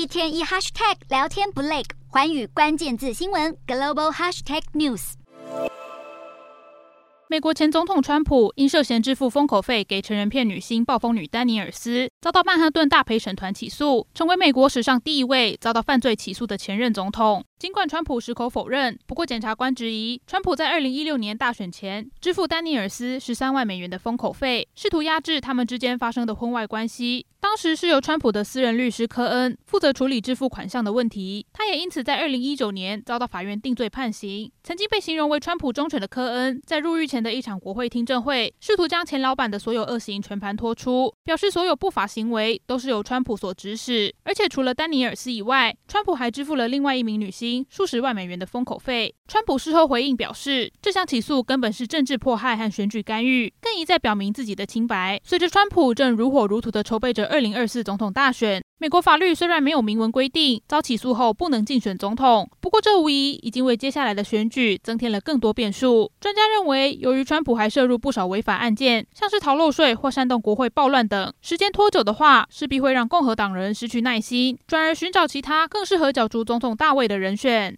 一天一 hashtag 聊天不累，环宇关键字新闻 global hashtag news。美国前总统川普因涉嫌支付封口费给成人片女星暴风女丹尼尔斯，遭到曼哈顿大陪审团起诉，成为美国史上第一位遭到犯罪起诉的前任总统。尽管川普矢口否认，不过检察官质疑川普在二零一六年大选前支付丹尼尔斯十三万美元的封口费，试图压制他们之间发生的婚外关系。当时是由川普的私人律师科恩负责处理支付款项的问题，他也因此在二零一九年遭到法院定罪判刑。曾经被形容为川普忠犬的科恩，在入狱前的一场国会听证会，试图将前老板的所有恶行全盘托出，表示所有不法行为都是由川普所指使，而且除了丹尼尔斯以外，川普还支付了另外一名女性数十万美元的封口费。川普事后回应表示，这项起诉根本是政治迫害和选举干预，更一再表明自己的清白。随着川普正如火如荼地筹备着2024总统大选，美国法律虽然没有明文规定遭起诉后不能竞选总统，不过这无疑已经为接下来的选举增添了更多变数。专家认为，由于川普还涉入不少违法案件，像是逃漏税或煽动国会暴乱等，时间拖久的话，势必会让共和党人失去耐心，转而寻找其他更适合角逐总统大位的人选。